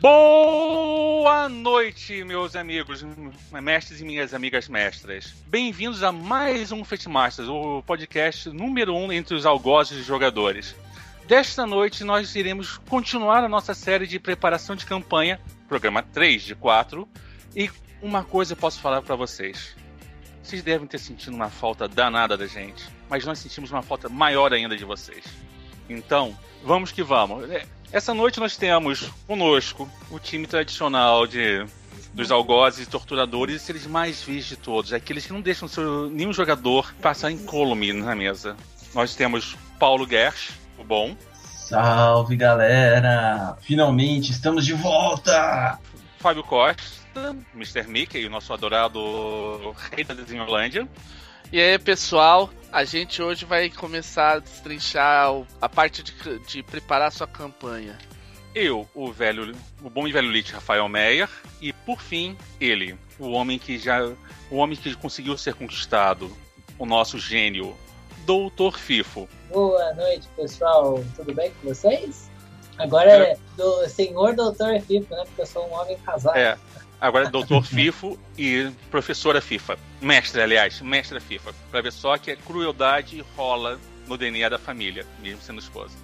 Boa noite, meus amigos, mestres e minhas amigas mestras. Bem-vindos a mais um Festmasters, o podcast número um entre os algozes de jogadores. Desta noite, nós iremos continuar a nossa série de preparação de campanha, programa 3 de 4. E uma coisa eu posso falar para vocês: vocês devem ter sentido uma falta danada da gente, mas nós sentimos uma falta maior ainda de vocês. Então, vamos que vamos. Essa noite nós temos conosco o time tradicional de dos algozes e torturadores, e eles mais vis de todos, aqueles que não deixam seu, nenhum jogador passar incólume na mesa. Nós temos Paulo Gersh, o bom. Salve galera! Finalmente estamos de volta! Fábio Costa, Mr. Mickey, o nosso adorado rei da Desenholândia. E aí, pessoal, a gente hoje vai começar a destrinchar a parte de, de preparar sua campanha. Eu, o velho, o bom e velho Lich Rafael Meyer, e por fim, ele, o homem que já, o homem que conseguiu ser conquistado, o nosso gênio, Doutor Fifo. Boa noite, pessoal. Tudo bem com vocês? Agora é do Senhor Doutor Fifo, né? Porque eu sou um homem casado. É. Agora é doutor FIFO e professora FIFA. Mestre, aliás, mestra FIFA. Pra ver só que a crueldade rola no DNA da família, mesmo sendo esposa.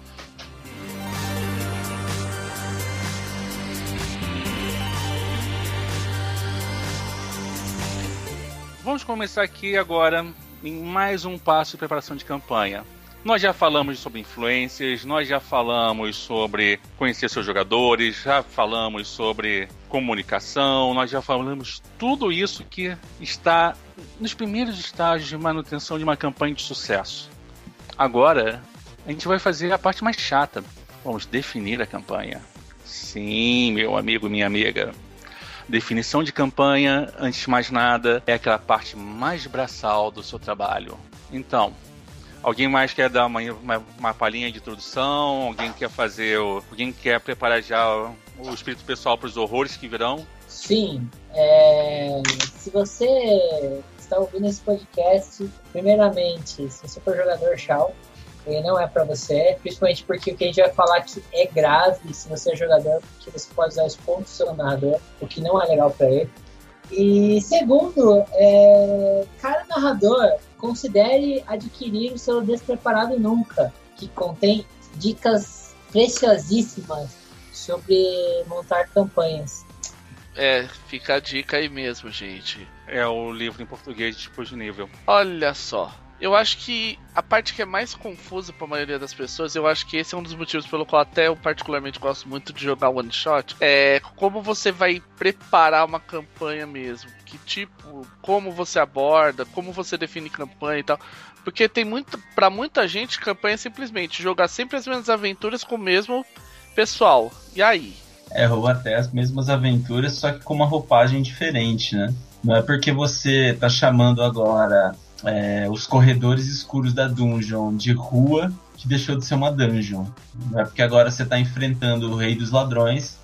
Vamos começar aqui agora em mais um passo de preparação de campanha. Nós já falamos sobre influências, nós já falamos sobre conhecer seus jogadores, já falamos sobre comunicação, nós já falamos tudo isso que está nos primeiros estágios de manutenção de uma campanha de sucesso. Agora, a gente vai fazer a parte mais chata. Vamos definir a campanha. Sim, meu amigo, minha amiga. Definição de campanha, antes de mais nada, é aquela parte mais braçal do seu trabalho. Então, Alguém mais quer dar uma, uma, uma palhinha de introdução? Alguém quer fazer. O, alguém quer preparar já o, o espírito pessoal para os horrores que virão? Sim. É, se você está ouvindo esse podcast, primeiramente, se você for jogador Shao, ele não é para você, principalmente porque o que a gente vai falar aqui é grave se você é jogador, porque você pode usar os pontos do seu narrador, o que não é legal para ele. E segundo, é, cara narrador, considere adquirir o seu Despreparado Nunca, que contém dicas preciosíssimas sobre montar campanhas. É, fica a dica aí mesmo, gente. É o livro em português de tipo de nível. Olha só. Eu acho que a parte que é mais confusa para a maioria das pessoas, eu acho que esse é um dos motivos pelo qual até eu particularmente gosto muito de jogar one shot, é como você vai preparar uma campanha mesmo, que tipo, como você aborda, como você define campanha e tal. Porque tem muito, para muita gente, campanha é simplesmente jogar sempre as mesmas aventuras com o mesmo pessoal. E aí? É, ou até as mesmas aventuras, só que com uma roupagem diferente, né? Não é porque você tá chamando agora é, os corredores escuros da dungeon de rua que deixou de ser uma dungeon. É porque agora você está enfrentando o rei dos ladrões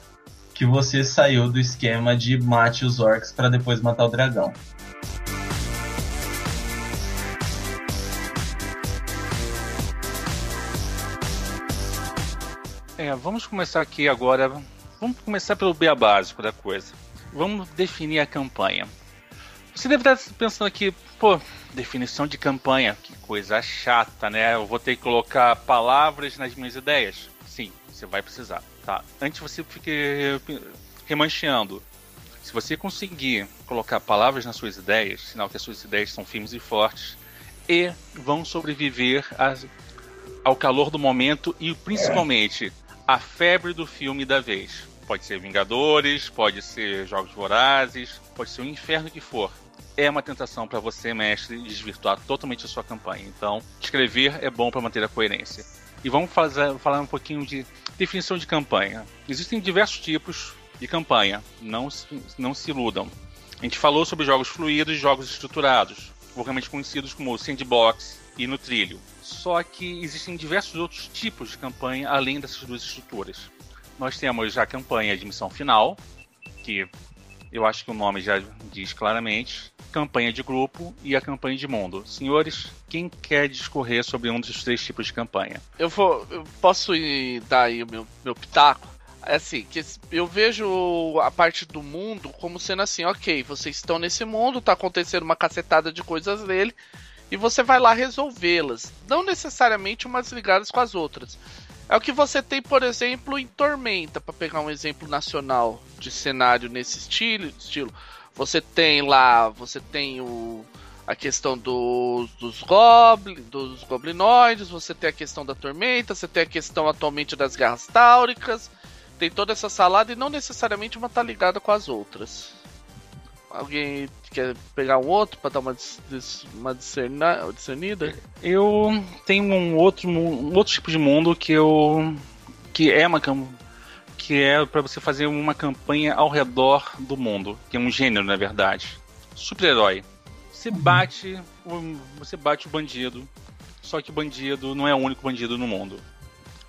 que você saiu do esquema de mate os orcs para depois matar o dragão. É, vamos começar aqui agora. Vamos começar pelo B básico da coisa. Vamos definir a campanha. Você deve estar pensando aqui, pô, definição de campanha, que coisa chata, né? Eu vou ter que colocar palavras nas minhas ideias. Sim, você vai precisar, tá? Antes você fique remancheando. Se você conseguir colocar palavras nas suas ideias, sinal que as suas ideias são firmes e fortes e vão sobreviver a, ao calor do momento e principalmente a febre do filme da vez. Pode ser Vingadores, pode ser Jogos Vorazes, pode ser o inferno que for é uma tentação para você, mestre, desvirtuar totalmente a sua campanha. Então, escrever é bom para manter a coerência. E vamos fazer, falar um pouquinho de definição de campanha. Existem diversos tipos de campanha, não, não se iludam. A gente falou sobre jogos fluidos e jogos estruturados, vulgarmente conhecidos como sandbox e no trilho. Só que existem diversos outros tipos de campanha além dessas duas estruturas. Nós temos a campanha de missão final, que eu acho que o nome já diz claramente, campanha de grupo e a campanha de mundo. Senhores, quem quer discorrer sobre um dos três tipos de campanha? Eu vou. Eu posso ir dar aí o meu, meu pitaco? É assim, que eu vejo a parte do mundo como sendo assim, ok, vocês estão nesse mundo, tá acontecendo uma cacetada de coisas nele, e você vai lá resolvê-las. Não necessariamente umas ligadas com as outras. É o que você tem, por exemplo, em Tormenta, para pegar um exemplo nacional de cenário nesse estilo, estilo. Você tem lá, você tem o a questão dos, dos, goblin, dos goblinoides, você tem a questão da tormenta, você tem a questão atualmente das guerras táuricas, tem toda essa salada e não necessariamente uma tá ligada com as outras. Alguém quer pegar um outro para dar uma, uma discernida? Eu tenho um outro, um outro tipo de mundo que eu que é uma que é para você fazer uma campanha ao redor do mundo, que é um gênero na verdade, super-herói. Você bate, você bate o bandido, só que o bandido não é o único bandido no mundo.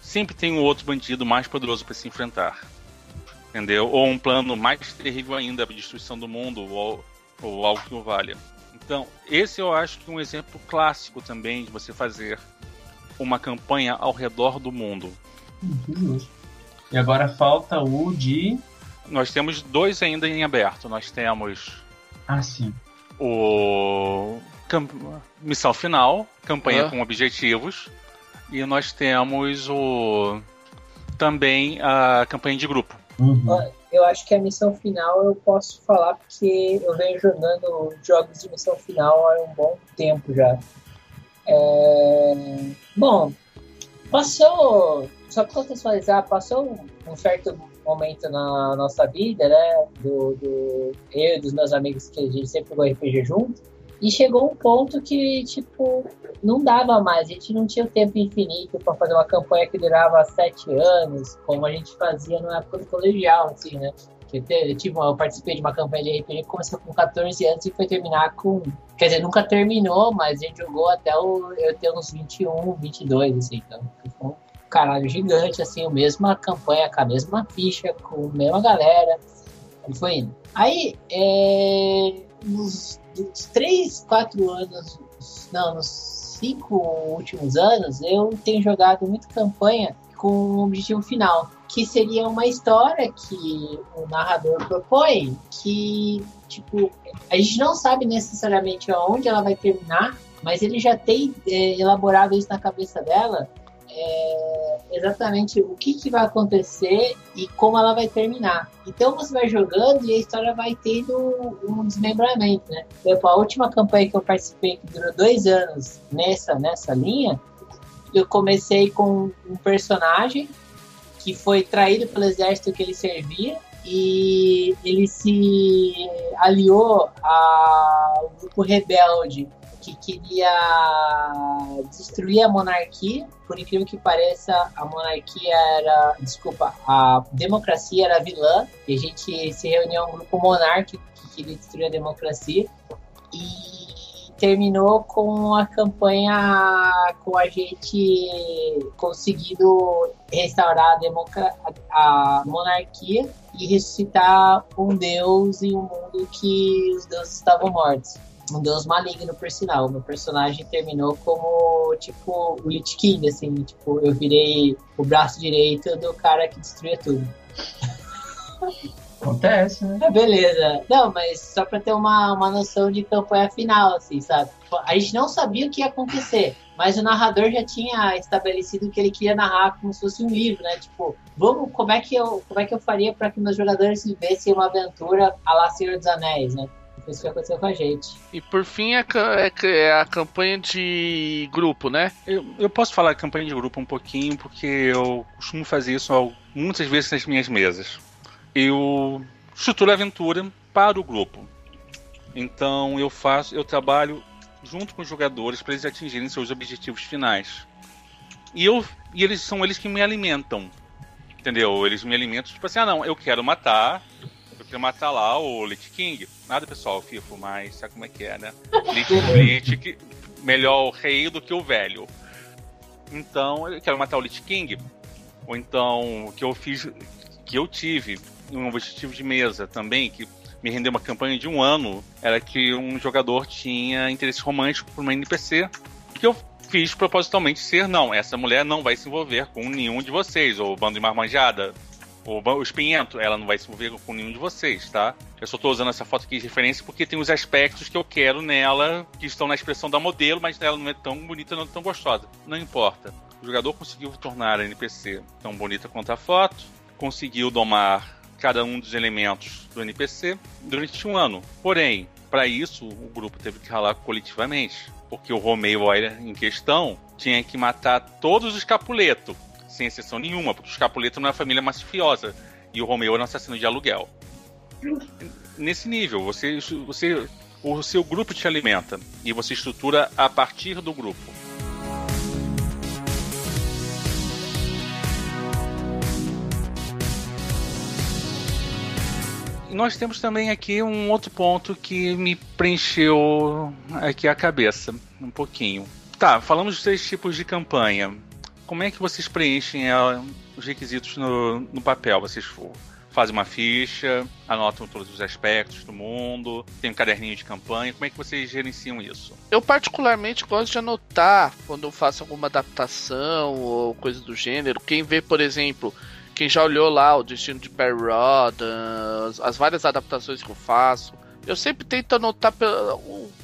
Sempre tem um outro bandido mais poderoso para se enfrentar. Entendeu? Ou um plano mais terrível ainda, a destruição do mundo, ou, ou algo que o valha. Então, esse eu acho que é um exemplo clássico também de você fazer uma campanha ao redor do mundo. E agora falta o de. Nós temos dois ainda em aberto. Nós temos. Ah, sim o missão final, campanha com objetivos, e nós temos o também a campanha de grupo. Uhum. Eu acho que a missão final eu posso falar porque eu venho jogando jogos de missão final há um bom tempo já. É... Bom, passou, só para contextualizar, passou um certo momento na nossa vida, né? Do, do eu e dos meus amigos que a gente sempre jogou RPG junto. E chegou um ponto que, tipo, não dava mais. A gente não tinha o tempo infinito para fazer uma campanha que durava sete anos, como a gente fazia na época do colegial, assim, né? Eu, tive eu participei de uma campanha de RPG que começou com 14 anos e foi terminar com. Quer dizer, nunca terminou, mas a gente jogou até o, eu ter uns 21, 22, assim. Então, caralho gigante, assim, a mesma campanha, com a mesma ficha, com a mesma galera. E foi indo. Aí, é, nos, nos 3, 4 anos, não, nos 5 últimos anos, eu tenho jogado muito campanha com um objetivo final, que seria uma história que o narrador propõe, que, tipo, a gente não sabe necessariamente aonde ela vai terminar, mas ele já tem é, elaborado isso na cabeça dela é, exatamente o que, que, vai acontecer e como ela vai terminar. Então você vai jogando e a história vai tendo um desmembramento, né? Tipo, a última campanha que eu participei, que durou dois anos nessa, nessa linha, eu comecei com um personagem que foi traído pelo exército que ele servia e ele se aliou ao grupo rebelde que queria destruir a monarquia. Por incrível que pareça, a monarquia era. Desculpa, a democracia era vilã. E a gente se reuniu um grupo monárquico que queria destruir a democracia. E terminou com a campanha com a gente conseguindo restaurar a, democra a monarquia e ressuscitar um deus em um mundo que os deuses estavam mortos um deus maligno, por sinal. Meu personagem terminou como, tipo, o Lich King, assim. Tipo, eu virei o braço direito do cara que destruía tudo. Acontece, né? É, beleza. Não, mas só pra ter uma, uma noção de campanha final, assim, sabe? Tipo, a gente não sabia o que ia acontecer, mas o narrador já tinha estabelecido que ele queria narrar como se fosse um livro, né? Tipo, vamos, como é que eu, como é que eu faria para que meus jogadores vivessem uma aventura a lá Senhor dos Anéis, né? Isso que aconteceu com a gente. E por fim é, é, é a campanha de grupo, né? Eu, eu posso falar campanha de grupo um pouquinho, porque eu costumo fazer isso muitas vezes nas minhas mesas. Eu estruturo a aventura para o grupo. Então eu faço, eu trabalho junto com os jogadores para eles atingirem seus objetivos finais. E eu e eles são eles que me alimentam. Entendeu? Eles me alimentam, tipo assim, ah não, eu quero matar queria matar lá o Lich King. Nada pessoal, FIFO, mas sabe como é que é, né? Lich, Lich melhor o rei do que o velho. Então, eu quero matar o Lich King. Ou então, o que eu fiz, que eu tive um objetivo de mesa também, que me rendeu uma campanha de um ano, era que um jogador tinha interesse romântico por uma NPC, que eu fiz propositalmente ser, não, essa mulher não vai se envolver com nenhum de vocês, ou bando de marmanjada, O, o espinhento, ela não vai se envolver com nenhum de vocês, tá? Eu só tô usando essa foto aqui de referência porque tem os aspectos que eu quero nela, que estão na expressão da modelo, mas ela não é tão bonita, não é tão gostosa. Não importa. O jogador conseguiu tornar a NPC tão bonita quanto a foto, conseguiu domar cada um dos elementos do NPC durante um ano. Porém, para isso, o grupo teve que ralar coletivamente. Porque o Romeo em questão tinha que matar todos os Capuleto, sem exceção nenhuma, porque os Capuleto não é uma família mafiosa. E o Romeo era um assassino de aluguel. Nesse nível, você, você, o seu grupo te alimenta e você estrutura a partir do grupo. nós temos também aqui um outro ponto que me preencheu aqui a cabeça um pouquinho. Tá, falamos dos três tipos de campanha. Como é que vocês preenchem ela, os requisitos no, no papel? Vocês fazem uma ficha, anotam todos os aspectos do mundo, tem um caderninho de campanha. Como é que vocês gerenciam isso? Eu particularmente gosto de anotar quando eu faço alguma adaptação ou coisa do gênero. Quem vê, por exemplo, quem já olhou lá o destino de Perry Rodan, as várias adaptações que eu faço, eu sempre tento anotar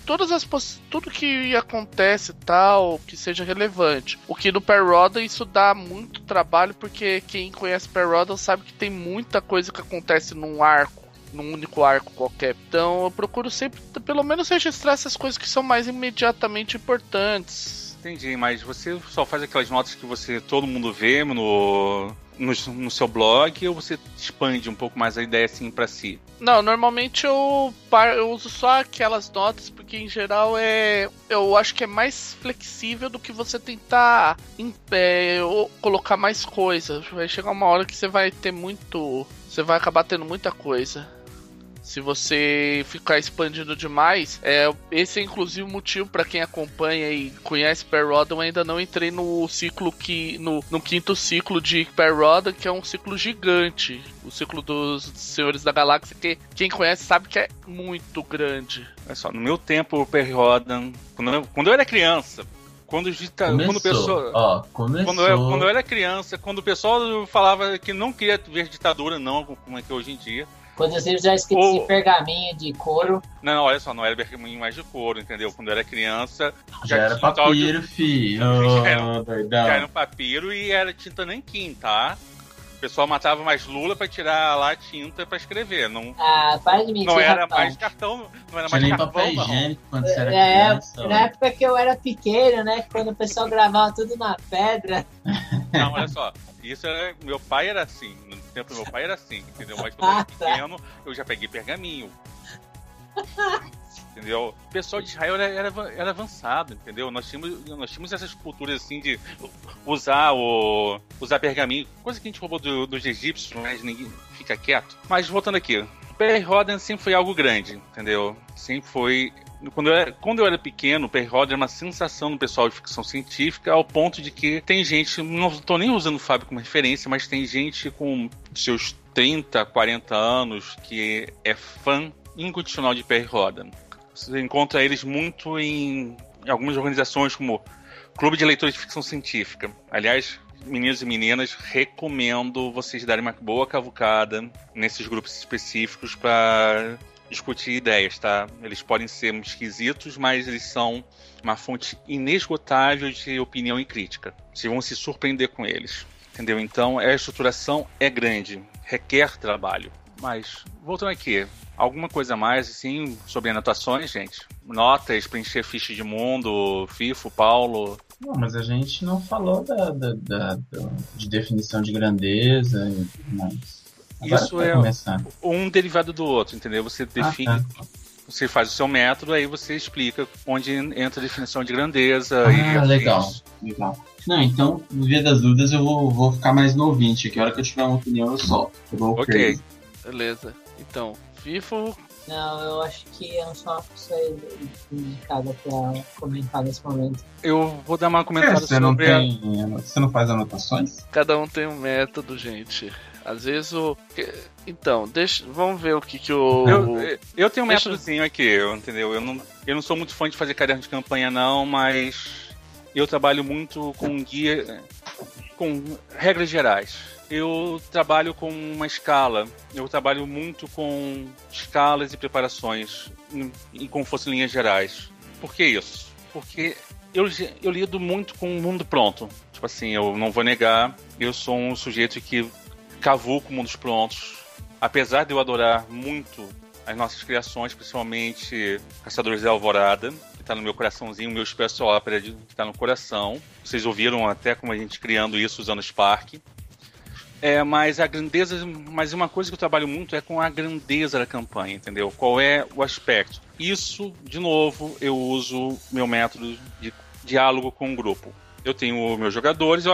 todas as tudo que acontece tal que seja relevante. O que no Perroda isso dá muito trabalho porque quem conhece Perroda sabe que tem muita coisa que acontece num arco, num único arco qualquer. Então eu procuro sempre pelo menos registrar essas coisas que são mais imediatamente importantes. Entendi, mas você só faz aquelas notas que você todo mundo vê no no, no, seu blog ou você expande um pouco mais a ideia assim para si? Não, normalmente eu, eu, uso só aquelas notas porque em geral é eu acho que é mais flexível do que você tentar é, colocar mais coisa. Vai chegar uma hora que você vai ter muito, você vai acabar tendo muita coisa. Se você ficar expandindo demais, é, esse é inclusive o motivo para quem acompanha e conhece Perrodon. Eu ainda não entrei no ciclo que. no, no quinto ciclo de Perrodon, que é um ciclo gigante. O ciclo dos Senhores da Galáxia, que quem conhece sabe que é muito grande. Olha só, no meu tempo, o Perrodon, quando eu, quando eu era criança, quando, dita... quando o pessoal. Ó, começou. Quando eu, quando eu era criança, quando o pessoal falava que não queria ver ditadura, não, como é que é hoje em dia. Quando os livros já escritos em pergaminho de couro. Não, olha só, não era pergaminho mais de couro, entendeu? Quando eu era criança. Já, já era papiro, de... filho. Oh, já, era, já era um papiro e era tinta nanquim, tá? O pessoal matava mais Lula pra tirar lá a tinta pra escrever. Não, ah, para de mentir, Não era rapaz. mais cartão, não era mais nem cartão, papel higiênico quando você era é, criança. Na época que eu era pequeno, né? Quando o pessoal gravava tudo na pedra. Não, olha só. Isso era. Meu pai era assim. No tempo do meu pai era assim, entendeu? Mas quando eu era pequeno, eu já peguei pergaminho. entendeu? O pessoal de Israel era, era, era, avançado, entendeu? Nós tínhamos, nós tínhamos essas culturas assim de usar o usar pergaminho, coisa que a gente roubou do, dos egípcios, mas ninguém fica quieto. Mas voltando aqui, Perry Rodan sempre foi algo grande, entendeu? Sempre foi quando eu, era, quando eu era pequeno, Perry Rodan era uma sensação no pessoal de ficção científica, ao ponto de que tem gente, não estou nem usando o Fábio como referência, mas tem gente com seus 30, 40 anos que é fã incondicional de Perry Rodan. Você encontra eles muito em algumas organizações como Clube de Leitores de Ficção Científica. Aliás, meninos e meninas, recomendo vocês darem uma boa cavucada nesses grupos específicos para discutir ideias, tá? Eles podem ser esquisitos, mas eles são uma fonte inesgotável de opinião e crítica. Vocês vão se surpreender com eles. Entendeu? Então, a estruturação é grande, requer trabalho. Mas, voltando aqui, alguma coisa mais, assim, sobre anotações, gente? Notas, preencher ficha de mundo, FIFO, Paulo? Não, mas a gente não falou da, da, da, de definição de grandeza. Agora Isso é começar. um derivado do outro, entendeu? Você define, ah, tá. você faz o seu método, aí você explica onde entra a definição de grandeza. Ah, e legal, legal. Não, então, no dia das dúvidas, eu vou, vou ficar mais no ouvinte, que a hora que eu tiver uma opinião eu solto. Eu ok. Crazy. Beleza. Então, FIFO. Não, eu acho que eu não sou uma pessoa indicada pra comentar nesse momento. Eu vou dar uma comentada é, você sobre. Não tem, a... Você não faz anotações? Cada um tem um método, gente. Às vezes o. Então, deixa. Vamos ver o que, que o. Eu, eu tenho um deixa... métodozinho aqui, entendeu? Eu não, eu não sou muito fã de fazer caderno de campanha, não, mas eu trabalho muito com guia. com regras gerais. eu trabalho com uma escala. Eu trabalho muito com escalas e preparações, e como fossem linhas gerais. Por que isso? Porque eu, eu lido muito com o mundo pronto. Tipo assim, eu não vou negar, eu sou um sujeito que cavuco mundos prontos. Apesar de eu adorar muito as nossas criações, principalmente Caçadores da Alvorada, que está no meu coraçãozinho, meu Special Opera que está no coração. Vocês ouviram até como a gente criando isso usando Spark. É, mas a grandeza, mas uma coisa que eu trabalho muito é com a grandeza da campanha, entendeu? Qual é o aspecto? Isso, de novo, eu uso meu método de diálogo com o grupo. Eu tenho meus jogadores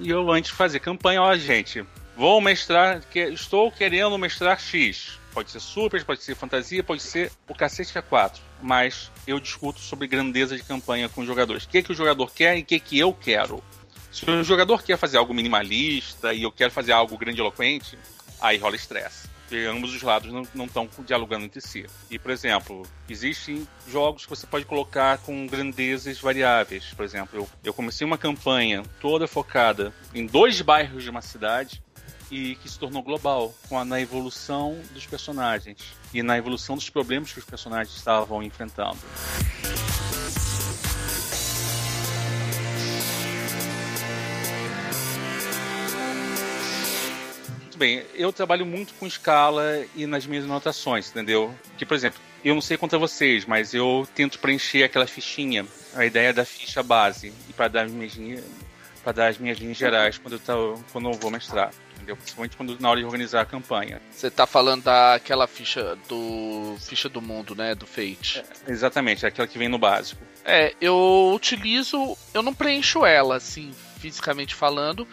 e eu, antes de fazer campanha, ó, gente, vou mestrar, que, estou querendo mestrar X. Pode ser super, pode ser fantasia, pode ser o cacete A4. Mas eu discuto sobre grandeza de campanha com os jogadores. O que, é que o jogador quer e o que, é que eu quero. Se o jogador quer fazer algo minimalista e eu quero fazer algo grandiloquente, aí rola estresse. Porque ambos os lados não estão dialogando entre si. E, por exemplo, existem jogos que você pode colocar com grandezas variáveis. Por exemplo, eu, eu comecei uma campanha toda focada em dois bairros de uma cidade e que se tornou global com a, na evolução dos personagens e na evolução dos problemas que os personagens estavam enfrentando. Bem, eu trabalho muito com escala e nas minhas anotações, entendeu? Que, por exemplo, eu não sei contra vocês, mas eu tento preencher aquela fichinha, a ideia da ficha base, e para dar, para dar as minhas linhas gerais quando eu, tô, quando eu vou mestrar entendeu? Principalmente quando, na hora de organizar a campanha. Você tá falando daquela ficha do ficha do mundo, né, do Fate. É, exatamente, é aquela que vem no básico. É, eu utilizo, eu não preencho ela assim, fisicamente falando,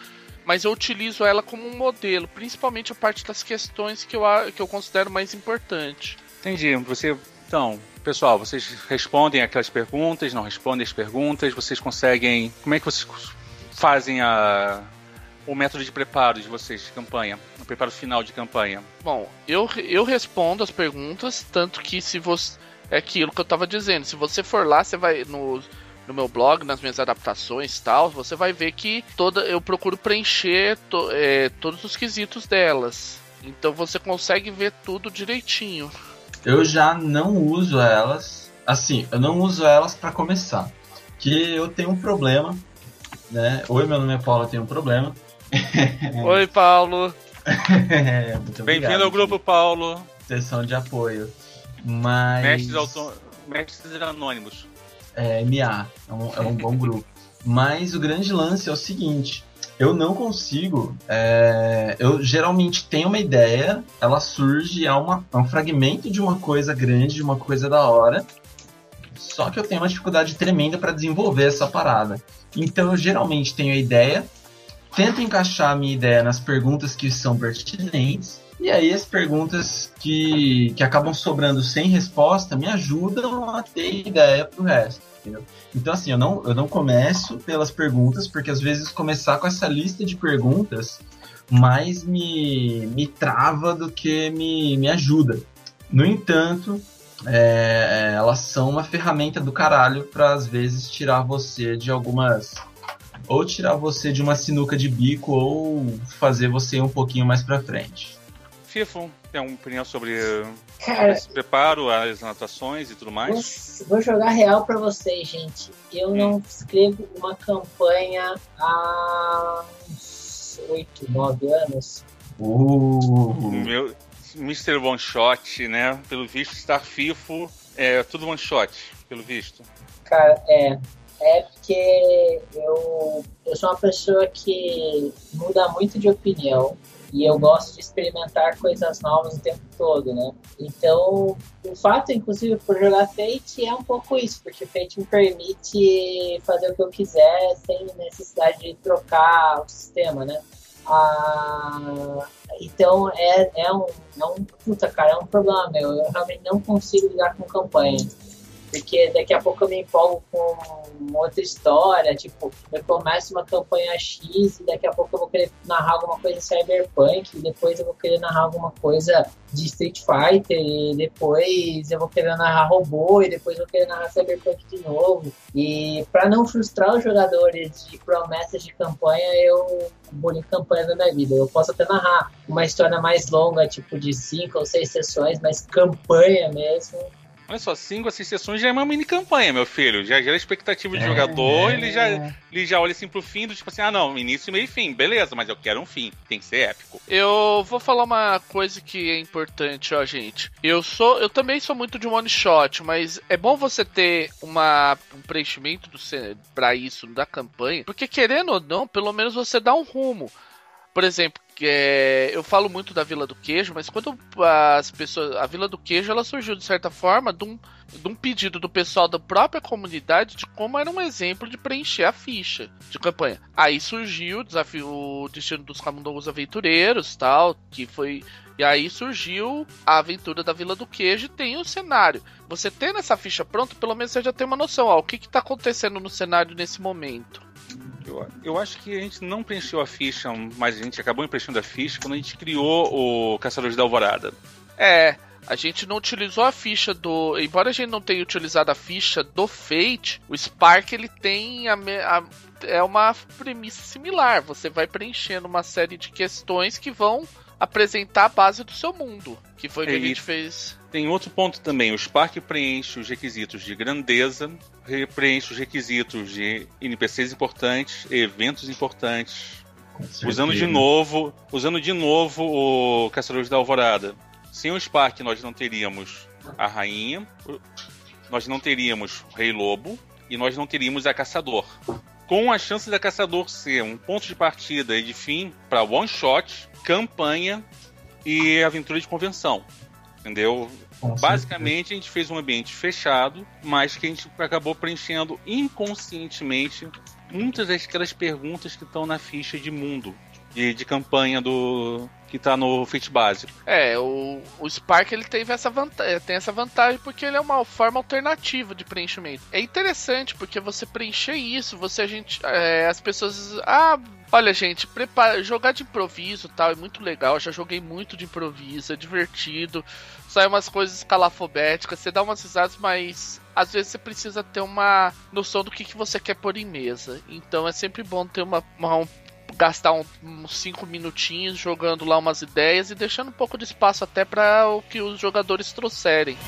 mas eu utilizo ela como um modelo, principalmente a parte das questões que eu, que eu considero mais importante. Entendi. Você, então, pessoal, vocês respondem aquelas perguntas, não respondem as perguntas, vocês conseguem. Como é que vocês fazem a o método de preparo de vocês de campanha, o preparo final de campanha? Bom, eu, eu respondo as perguntas, tanto que se você. É aquilo que eu estava dizendo, se você for lá, você vai no, no meu blog, nas minhas adaptações e tal, você vai ver que toda eu procuro preencher to, é, todos os quesitos delas. Então você consegue ver tudo direitinho. Eu já não uso elas. Assim, eu não uso elas para começar. Que eu tenho um problema, né? Oi, meu nome é Paulo, eu tenho um problema. Oi, Paulo. Bem-vindo ao grupo, Paulo. Sessão de apoio. Mas. Mestres, auto... Mestres Anônimos. É, MA. É um, é um bom grupo. Mas o grande lance é o seguinte: eu não consigo. É, eu geralmente tenho uma ideia, ela surge, é, uma, é um fragmento de uma coisa grande, de uma coisa da hora. Só que eu tenho uma dificuldade tremenda para desenvolver essa parada. Então eu geralmente tenho a ideia, tento encaixar a minha ideia nas perguntas que são pertinentes. E aí as perguntas que, que acabam sobrando sem resposta me ajudam a ter ideia pro resto. Entendeu? Então assim, eu não, eu não começo pelas perguntas, porque às vezes começar com essa lista de perguntas mais me, me trava do que me, me ajuda. No entanto, é, elas são uma ferramenta do caralho para às vezes tirar você de algumas ou tirar você de uma sinuca de bico ou fazer você ir um pouquinho mais para frente. Fifo, tem alguma opinião sobre Cara, esse preparo, as anotações e tudo mais? Vou, vou jogar real para vocês, gente. Eu hum. não escrevo uma campanha há uns 8, 9 anos. Uh. Meu, Mr. One Shot, né? Pelo visto, Star FIFO é tudo one shot, pelo visto. Cara, é. É porque eu, eu sou uma pessoa que muda muito de opinião e eu gosto de experimentar coisas novas o tempo todo, né? Então, o fato, inclusive, por jogar Fate é um pouco isso, porque Fate me permite fazer o que eu quiser sem necessidade de trocar o sistema, né? Ah, então, é, é, um, é um. Puta, cara, é um problema meu. Eu realmente não consigo lidar com campanha porque daqui a pouco eu me empolgo com outra história, tipo, eu começo uma campanha X e daqui a pouco eu vou querer narrar alguma coisa cyberpunk, e depois eu vou querer narrar alguma coisa de Street Fighter, e depois eu vou querer narrar robô, e depois eu vou querer narrar cyberpunk de novo. E para não frustrar os jogadores de promessas de campanha, eu bullying campanha na minha vida. Eu posso até narrar uma história mais longa, tipo de cinco ou seis sessões, mas campanha mesmo, Olha só, cinco a seis sessões já é uma mini campanha, meu filho. Já gera expectativa de é, jogador, é. ele, já, ele já olha assim pro fim do tipo assim, ah não, início, meio e fim, beleza, mas eu quero um fim, tem que ser épico. Eu vou falar uma coisa que é importante, ó, gente. Eu sou, eu também sou muito de one shot, mas é bom você ter uma, um preenchimento do para isso da campanha, porque querendo ou não, pelo menos você dá um rumo. Por exemplo, é, eu falo muito da Vila do Queijo, mas quando as pessoas. A Vila do Queijo ela surgiu de certa forma de um, de um pedido do pessoal da própria comunidade de como era um exemplo de preencher a ficha de campanha. Aí surgiu o desafio o Destino dos Camundongos Aventureiros, tal, que foi. E aí surgiu a aventura da Vila do Queijo e tem o cenário. Você tendo essa ficha pronta, pelo menos você já tem uma noção, ó, o que está acontecendo no cenário nesse momento. Eu, eu, acho que a gente não preencheu a ficha, mas a gente acabou preenchendo a ficha quando a gente criou o Caçadores da Alvorada. É, a gente não utilizou a ficha do. Embora a gente não tenha utilizado a ficha do Fate, o Spark ele tem a, a, é uma premissa similar. Você vai preenchendo uma série de questões que vão apresentar a base do seu mundo. Que foi o que a gente fez. Tem outro ponto também. O Spark preenche os requisitos de grandeza, preenche os requisitos de NPCs importantes, eventos importantes. Usando de novo, usando de novo o Caçadores da Alvorada. Sem o Spark nós não teríamos a rainha, nós não teríamos o Rei Lobo e nós não teríamos a Caçador. Com a chance da Caçador ser um ponto de partida e de fim para one shot, campanha e aventura de convenção. Entendeu? Basicamente, a gente fez um ambiente fechado, mas que a gente acabou preenchendo inconscientemente muitas daquelas perguntas que estão na ficha de mundo, de, de campanha do, que tá no Fit básico. É, o, o Spark ele teve essa vantagem, tem essa vantagem porque ele é uma forma alternativa de preenchimento. É interessante porque você preencher isso, você a gente, é, as pessoas, ah, olha gente, prepara, jogar de improviso tal é muito legal. Eu já joguei muito de improviso, é divertido. Sai umas coisas escalafobéticas, você dá umas risadas, mas às vezes você precisa ter uma noção do que, que você quer pôr em mesa. Então é sempre bom ter uma, uma um gastar um, uns 5 minutinhos jogando lá umas ideias e deixando um pouco de espaço até para o que os jogadores trouxerem.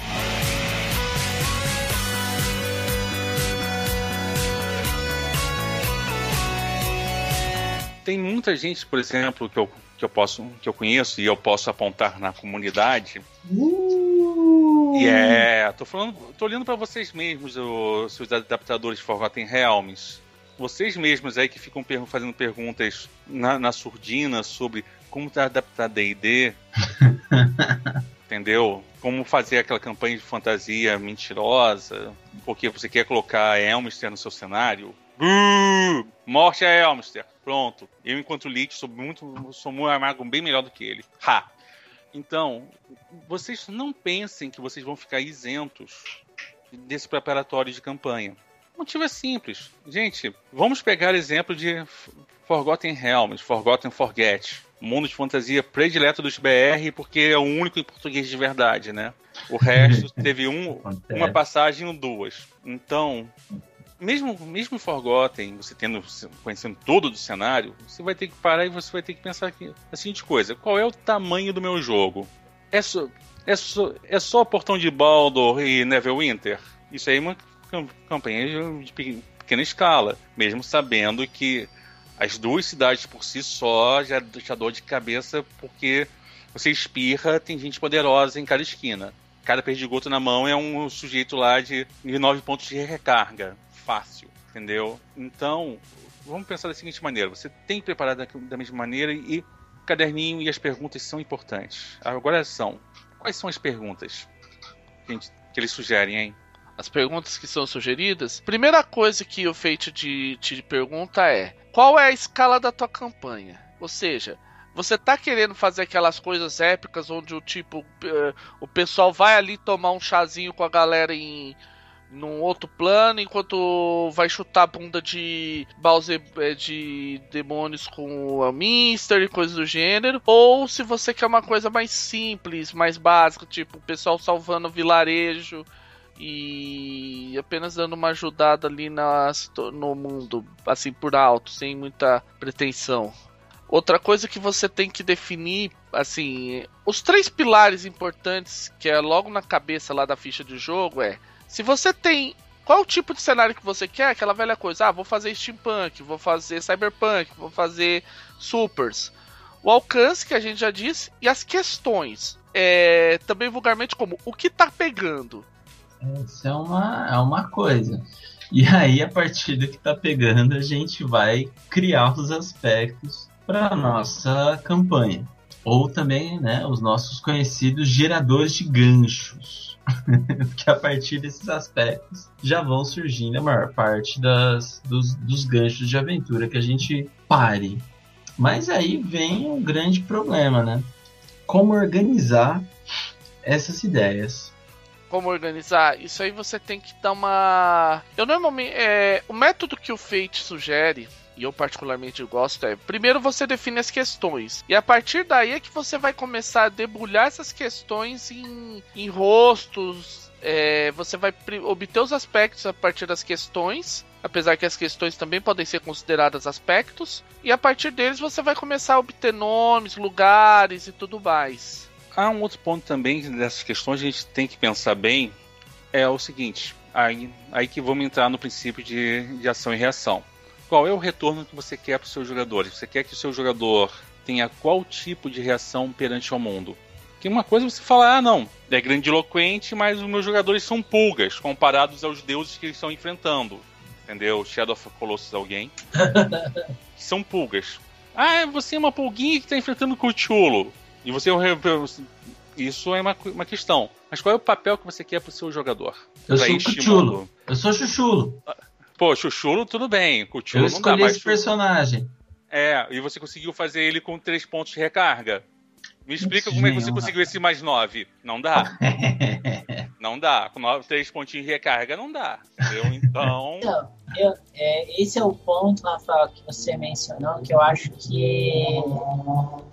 Tem muita gente, por exemplo, que eu, que eu posso que eu conheço e eu posso apontar na comunidade. Uh! E é, tô falando, tô olhando para vocês mesmos, os seus adaptadores de Forgotten Realms vocês mesmos aí que ficam per fazendo perguntas na, na surdina sobre como tá adaptar D&D, entendeu? Como fazer aquela campanha de fantasia mentirosa, porque você quer colocar Elmster no seu cenário. Uh, morte a Elmster. Pronto. Eu, enquanto Lich, sou muito. sou um amargo bem melhor do que ele. Ha! Então, vocês não pensem que vocês vão ficar isentos desse preparatório de campanha. O motivo é simples. Gente, vamos pegar exemplo de Forgotten Realms, Forgotten Forget. Mundo de fantasia predileto dos BR, porque é o único em português de verdade, né? O resto teve um, uma passagem ou duas. Então, mesmo, mesmo Forgotten, você tendo conhecendo todo do cenário, você vai ter que parar e você vai ter que pensar aqui, a seguinte coisa: qual é o tamanho do meu jogo? É só, é só, é só Portão de Baldur e Neverwinter? Isso aí é uma campanha de pequena escala, mesmo sabendo que as duas cidades por si só já deixa dor de cabeça porque você espirra, tem gente poderosa em cada esquina. Cada perdigoto na mão é um sujeito lá de 9 pontos de recarga. Fácil, entendeu? Então, vamos pensar da seguinte maneira: você tem que preparar da, mesma maneira e o caderninho e as perguntas são importantes. Agora são: quais são as perguntas que, gente, que eles sugerem, hein? as perguntas que são sugeridas, primeira coisa que o Fate te, te pergunta é: qual é a escala da tua campanha? Ou seja, você tá querendo fazer aquelas coisas épicas onde o tipo uh, o pessoal vai ali tomar um chazinho com a galera em num outro plano enquanto vai chutar a bunda de Bowser eh, de demônios com o Mister e coisas do gênero, ou se você quer uma coisa mais simples, mais básica, tipo o pessoal salvando o vilarejo e apenas dando uma ajudada ali na, no mundo, assim por alto, sem muita pretensão. Outra coisa que você tem que definir, assim, os três pilares importantes que é logo na cabeça lá da ficha de jogo é se você tem qual o tipo de cenário que você quer, aquela velha coisa, ah, vou fazer steampunk, vou fazer cyberpunk, vou fazer supers. O alcance que a gente já disse e as questões, é, também vulgarmente como o que tá pegando. Isso é uma, é uma coisa. E aí, a partir do que tá pegando, a gente vai criar os aspectos para nossa campanha. Ou também, né, os nossos conhecidos geradores de ganchos. que a partir desses aspectos já vão surgindo a maior parte das, dos, dos ganchos de aventura que a gente pare. Mas aí vem um grande problema, né? Como organizar essas ideias como organizar, isso aí você tem que dar uma. Eu normalmente. É, o método que o Fate sugere, e eu particularmente gosto, é primeiro você define as questões. E a partir daí é que você vai começar a debulhar essas questões em, em rostos. É, você vai obter os aspectos a partir das questões. Apesar que as questões também podem ser consideradas aspectos. E a partir deles você vai começar a obter nomes, lugares e tudo mais há um outro ponto também dessas questões a gente tem que pensar bem é o seguinte aí, aí que vamos entrar no princípio de, de ação e reação qual é o retorno que você quer para os seus jogadores você quer que o seu jogador tenha qual tipo de reação perante ao mundo que uma coisa é você fala ah não é grandiloquente mas os meus jogadores são pulgas comparados aos deuses que eles estão enfrentando entendeu Shadow of Colossus alguém são pulgas ah, você é uma pulguinha que está enfrentando Cthulhu. E você isso é uma, uma questão. Mas qual é o papel que você quer pro seu jogador? Eu sou chuchulo. Eu sou chuchulo. Pô, chuchulo, tudo bem. Chuchulo eu não dá mais. esse personagem. É, e você conseguiu fazer ele com três pontos de recarga. Me explica como é que você conseguiu esse mais nove. Não dá. não dá. Com nove, três pontinhos de recarga não dá. Entendeu? Então. então eu, é, esse é o ponto, Rafael, que você mencionou, que eu acho que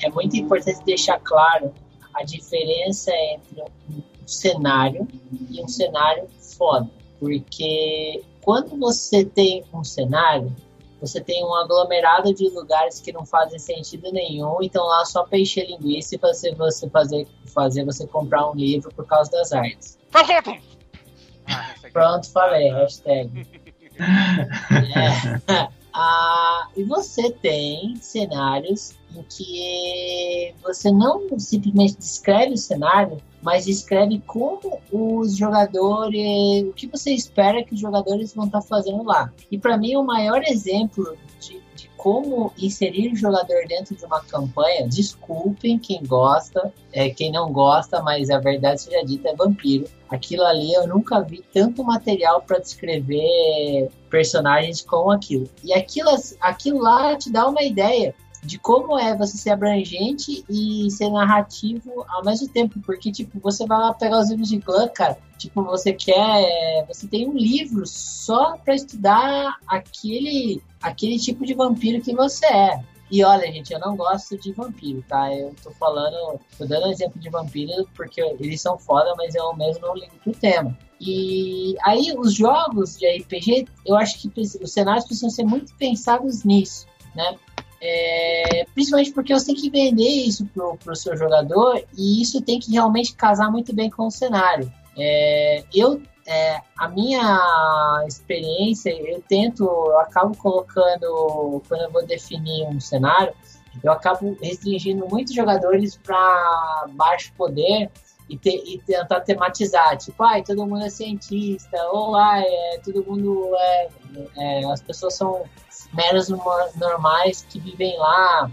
é muito importante deixar claro a diferença entre um cenário e um cenário foda. Porque quando você tem um cenário, você tem um aglomerado de lugares que não fazem sentido nenhum, então lá só pra encher linguiça e você, você fazer, fazer você comprar um livro por causa das artes. Ah, Pronto, falei, hashtag. é. ah, e você tem cenários em que você não simplesmente descreve o cenário, mas descreve como os jogadores, o que você espera que os jogadores vão estar fazendo lá. E para mim o maior exemplo de, de, como inserir o jogador dentro de uma campanha, desculpem quem gosta, é, quem não gosta, mas a verdade seja dita é vampiro. Aquilo ali eu nunca vi tanto material para descrever personagens como aquilo. E aquilo, aquilo lá te dá uma ideia de como é você ser abrangente e ser narrativo ao mesmo tempo, porque, tipo, você vai lá pegar os livros de clã, cara, tipo, você quer, você tem um livro só para estudar aquele, aquele tipo de vampiro que você é. E olha, gente, eu não gosto de vampiro, tá? Eu tô falando, tô dando exemplo de vampiro porque eles são foda, mas eu mesmo não ligo pro tema. E aí, os jogos de RPG, eu acho que os cenários precisam ser muito pensados nisso, né? É, principalmente porque você tem que vender isso pro, pro seu jogador e isso tem que realmente casar muito bem com o cenário. É, eu, é, a minha experiência, eu tento, eu acabo colocando, quando eu vou definir um cenário, eu acabo restringindo muitos jogadores para baixo poder e, te, e, tentar tematizar, tipo, ai, todo mundo é cientista, ou ai, é, todo mundo é, é as pessoas são meros normais que vivem lá,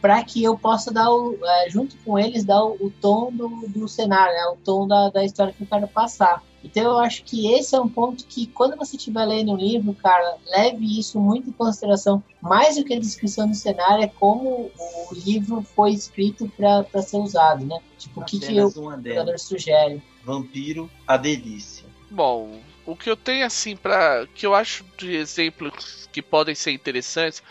para que eu possa dar, o, é, junto com eles, dar o, o tom do, do cenário, né? o tom da, da história que eu quero passar. Então eu acho que esse é um ponto que quando você estiver lendo um livro, cara, leve isso muito em consideração. Mais do que a descrição do cenário, é como o livro foi escrito para ser usado, né? Tipo, o que, que o jogador sugere. Vampiro, a delícia. Bom, o que eu tenho assim para que eu acho de exemplos que podem ser interessantes,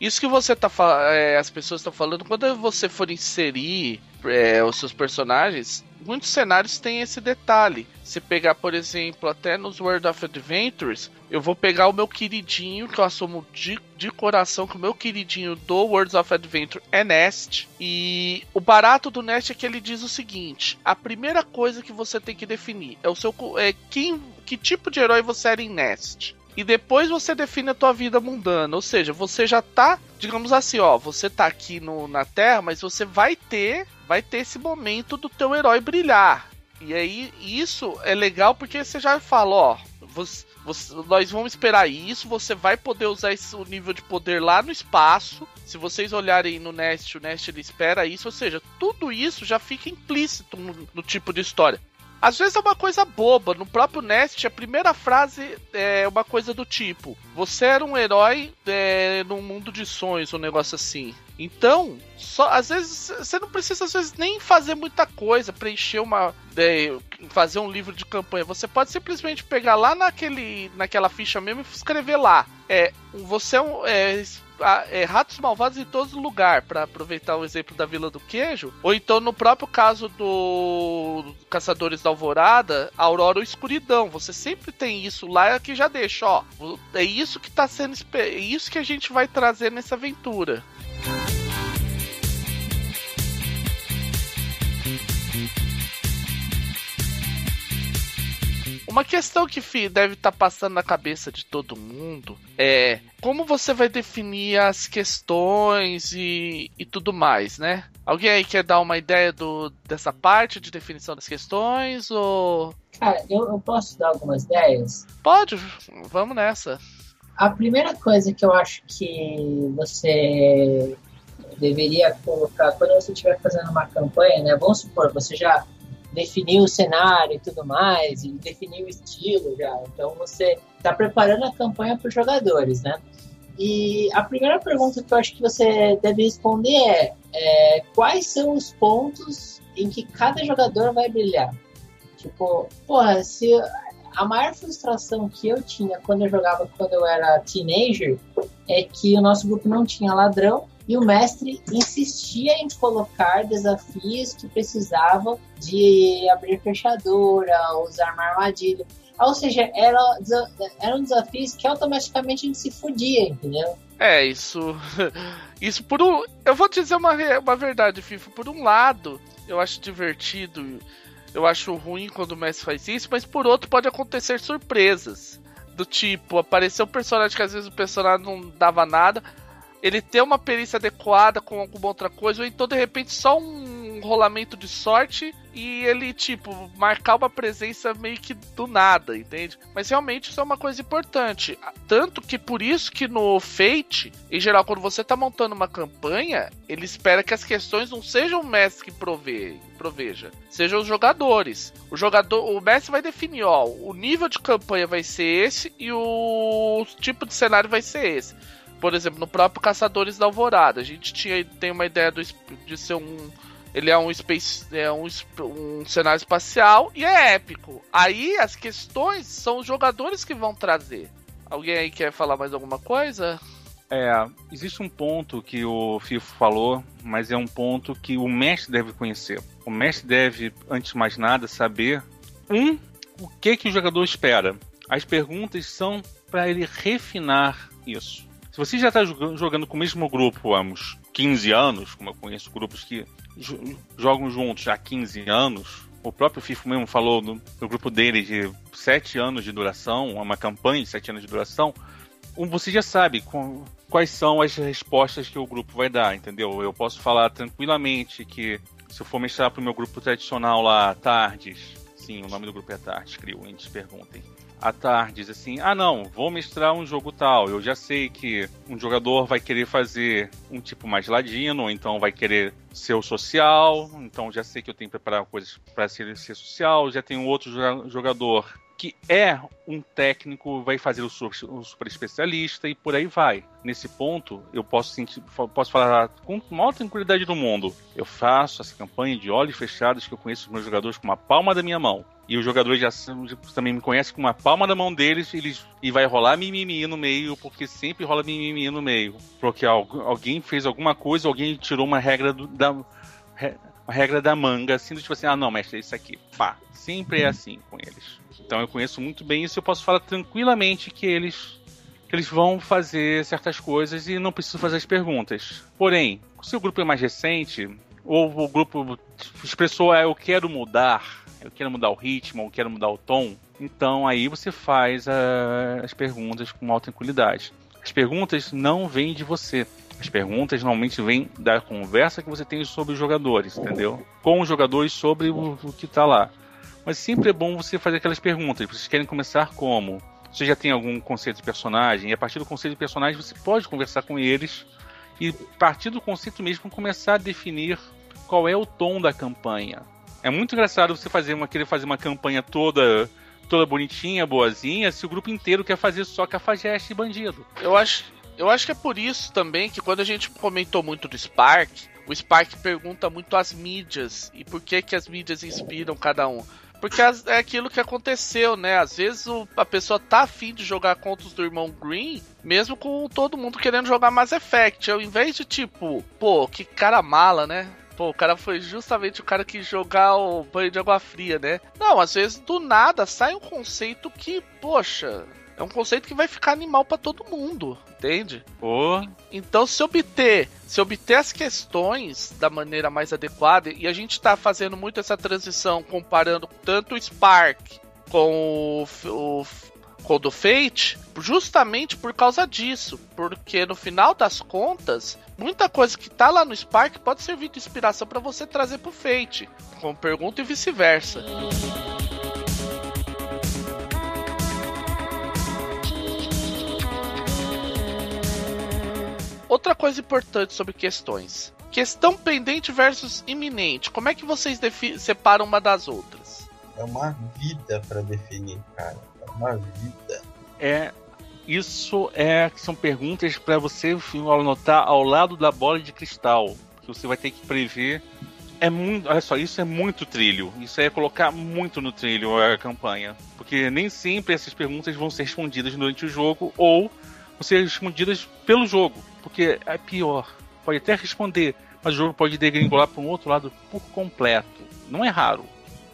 Isso que você tá é, as pessoas estão falando, quando você for inserir é, os seus personagens, muitos cenários têm esse detalhe. Se pegar, por exemplo, até nos World of Adventures, eu vou pegar o meu queridinho, que eu assumo de, de coração que o meu queridinho do World of Adventure é Nest. E o barato do Nest é que ele diz o seguinte: a primeira coisa que você tem que definir é o seu é quem, que tipo de herói você era em Nest e depois você define a tua vida mundana. Ou seja, você já tá, digamos assim, ó, você tá aqui no, na Terra, mas você vai ter, vai ter esse momento do teu herói brilhar. E aí isso é legal porque você já fala, ó, você, você, nós vamos esperar isso, você vai poder usar esse, o nível de poder lá no espaço. Se vocês olharem no Nest, o Nest ele espera isso, ou seja, tudo isso já fica implícito no, no tipo de história. Às vezes é uma coisa boba. No próprio Nest, a primeira frase é uma coisa do tipo: Você era um herói é, num mundo de sonhos, um negócio assim. Então, só às vezes você não precisa às vezes nem fazer muita coisa, preencher uma, é, fazer um livro de campanha. Você pode simplesmente pegar lá naquele, naquela ficha mesmo e escrever lá. É, você é, um, é é, ratos malvados em todo lugar, para aproveitar o exemplo da Vila do Queijo. Ou então, no próprio caso do Caçadores da Alvorada, Aurora ou Escuridão. Você sempre tem isso lá que já deixa, ó. É isso que tá sendo. É isso que a gente vai trazer nessa aventura. Uma questão que deve estar tá passando na cabeça de todo mundo é como você vai definir as questões e, e tudo mais, né? Alguém aí quer dar uma ideia do, dessa parte de definição das questões ou. Cara, eu, eu posso dar algumas ideias? Pode, vamos nessa. A primeira coisa que eu acho que você deveria colocar quando você estiver fazendo uma campanha, né? Vamos supor, você já definir o cenário e tudo mais, e definir o estilo já. Então você está preparando a campanha para os jogadores, né? E a primeira pergunta que eu acho que você deve responder é, é quais são os pontos em que cada jogador vai brilhar? Tipo, porra, se a maior frustração que eu tinha quando eu jogava quando eu era teenager é que o nosso grupo não tinha ladrão e o mestre insistia em colocar desafios que precisavam de abrir fechadura, usar uma armadilha. Ou seja, era, eram desafios que automaticamente a gente se fudia, entendeu? É, isso. Isso por um. Eu vou te dizer uma, uma verdade, FIFA. Por um lado, eu acho divertido. Eu acho ruim quando o mestre faz isso, mas por outro, pode acontecer surpresas. Do tipo, apareceu um personagem que às vezes o personagem não dava nada ele ter uma perícia adequada com alguma outra coisa, ou então de repente só um rolamento de sorte e ele, tipo, marcar uma presença meio que do nada, entende? Mas realmente isso é uma coisa importante. Tanto que por isso que no Fate, em geral, quando você tá montando uma campanha, ele espera que as questões não sejam o mestre que proveja, sejam os jogadores. O jogador, o mestre vai definir, ó, o nível de campanha vai ser esse e o tipo de cenário vai ser esse por exemplo, no próprio Caçadores da Alvorada, a gente tinha, tem uma ideia do, de ser um. Ele é um space, é um, um cenário espacial e é épico. Aí as questões são os jogadores que vão trazer. Alguém aí quer falar mais alguma coisa? É, existe um ponto que o FIFO falou, mas é um ponto que o mestre deve conhecer. O mestre deve, antes de mais nada, saber um o que que o jogador espera. As perguntas são para ele refinar isso. Se você já está jogando com o mesmo grupo há uns 15 anos, como eu conheço grupos que jogam juntos há 15 anos, o próprio FIFO mesmo falou no, no, grupo dele de 7 anos de duração, uma campanha de 7 anos de duração, você já sabe com, quais são as respostas que o grupo vai dar, entendeu? Eu posso falar tranquilamente que se eu for mestrar para o meu grupo tradicional lá, Tardes, sim, o nome do grupo é Tardes, crio, antes perguntem à tarde, diz assim: ah, não, vou mestrar um jogo tal. Eu já sei que um jogador vai querer fazer um tipo mais ladino, ou então vai querer ser o social, então já sei que eu tenho que preparar coisas para ser, ser social. Já tem um outro jogador que é um técnico, vai fazer o super, o super, especialista e por aí vai. Nesse ponto, eu posso, sentir, posso falar com maior tranquilidade do mundo. Eu faço essa campanha de olhos fechados que eu conheço os meus jogadores com uma palma da minha mão. E os jogadores já também me conhecem com uma palma na mão deles, eles e vai rolar mimimi no meio, porque sempre rola mimimi no meio. Porque alguém fez alguma coisa, alguém tirou uma regra do, da uma regra da manga, assim, tipo assim, ah não, mestre, é isso aqui. Pá, sempre é assim com eles. Então eu conheço muito bem isso, eu posso falar tranquilamente que eles que eles vão fazer certas coisas e não preciso fazer as perguntas. Porém, se o grupo é mais recente, ou o grupo expressou, ah, eu quero mudar, eu quero mudar o ritmo, eu quero mudar o tom, então aí você faz a, ah, as perguntas com maior tranquilidade. As perguntas não vêm de você. As perguntas normalmente vêm da conversa que você tem sobre os jogadores, entendeu? Com os jogadores sobre o, o que está lá. Mas sempre é bom você fazer aquelas perguntas. Vocês querem começar como? Você já tem algum conceito de personagem? E a partir do conceito de personagem você pode conversar com eles e a partir do conceito mesmo começar a definir qual é o tom da campanha. É muito engraçado você fazer uma, querer fazer uma campanha toda toda bonitinha, boazinha, se o grupo inteiro quer fazer só cafajeste e bandido. Eu acho, eu acho que é por isso também que quando a gente comentou muito do Spark, o Spark pergunta muito às mídias e por que que as mídias inspiram cada um. Porque é aquilo que aconteceu, né? Às vezes o, a pessoa tá afim de jogar contra os do irmão Green, mesmo com todo mundo querendo jogar Mass Effect. Ao invés de tipo, pô, que cara mala, né? Pô, o cara foi justamente o cara que jogar o banho de água fria, né? Não, às vezes do nada sai um conceito que, poxa, é um conceito que vai ficar animal para todo mundo, entende? Oh. Então, se obter, se obter as questões da maneira mais adequada, e a gente tá fazendo muito essa transição comparando tanto o Spark com o, o do Fate, justamente por causa disso, porque no final das contas, muita coisa que tá lá no Spark pode servir de inspiração para você trazer pro Fate, com pergunta e vice-versa. Outra coisa importante sobre questões. Questão pendente versus iminente. Como é que vocês separam uma das outras? É uma vida para definir, cara uma vida. É, isso é são perguntas para você anotar ao lado da bola de cristal, que você vai ter que prever. É muito, olha só, isso é muito trilho. Isso é colocar muito no trilho a campanha, porque nem sempre essas perguntas vão ser respondidas durante o jogo ou vão ser respondidas pelo jogo, porque é pior. Pode até responder, mas o jogo pode degringolar para um outro lado por completo. Não é raro.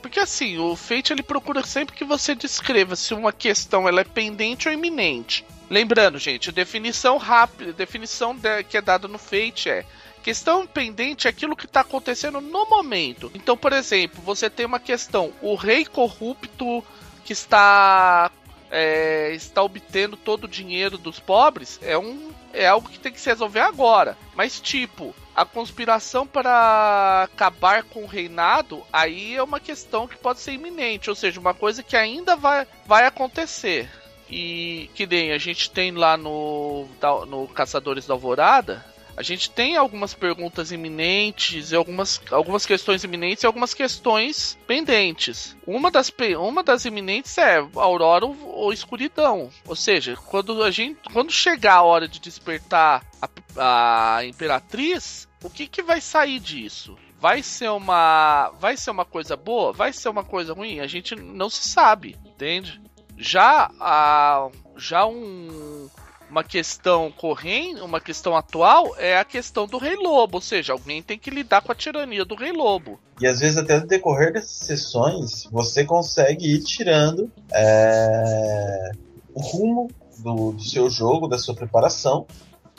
Porque assim, o Fate ele procura sempre que você descreva se uma questão ela é pendente ou iminente. Lembrando, gente, definição rápida, definição de, que é dada no Fate é Questão pendente é aquilo que está acontecendo no momento. Então, por exemplo, você tem uma questão: o rei corrupto que está é, está obtendo todo o dinheiro dos pobres é um é algo que tem que se resolver agora. Mas tipo, a conspiração para acabar com o reinado, aí é uma questão que pode ser iminente, ou seja, uma coisa que ainda vai, vai acontecer. E que nem a gente tem lá no, no Caçadores da Alvorada, a gente tem algumas perguntas iminentes, algumas, algumas questões iminentes e algumas questões pendentes. Uma das, uma das iminentes é Aurora ou escuridão. Ou seja, quando a gente quando chegar a hora de despertar a, a Imperatriz, o que, que vai sair disso? Vai ser uma vai ser uma coisa boa? Vai ser uma coisa ruim? A gente não se sabe, entende? Já a já um uma questão corrente, uma questão atual é a questão do Rei Lobo, ou seja, alguém tem que lidar com a tirania do Rei Lobo. E às vezes até no decorrer dessas sessões você consegue ir tirando é, o rumo do, do seu jogo, da sua preparação,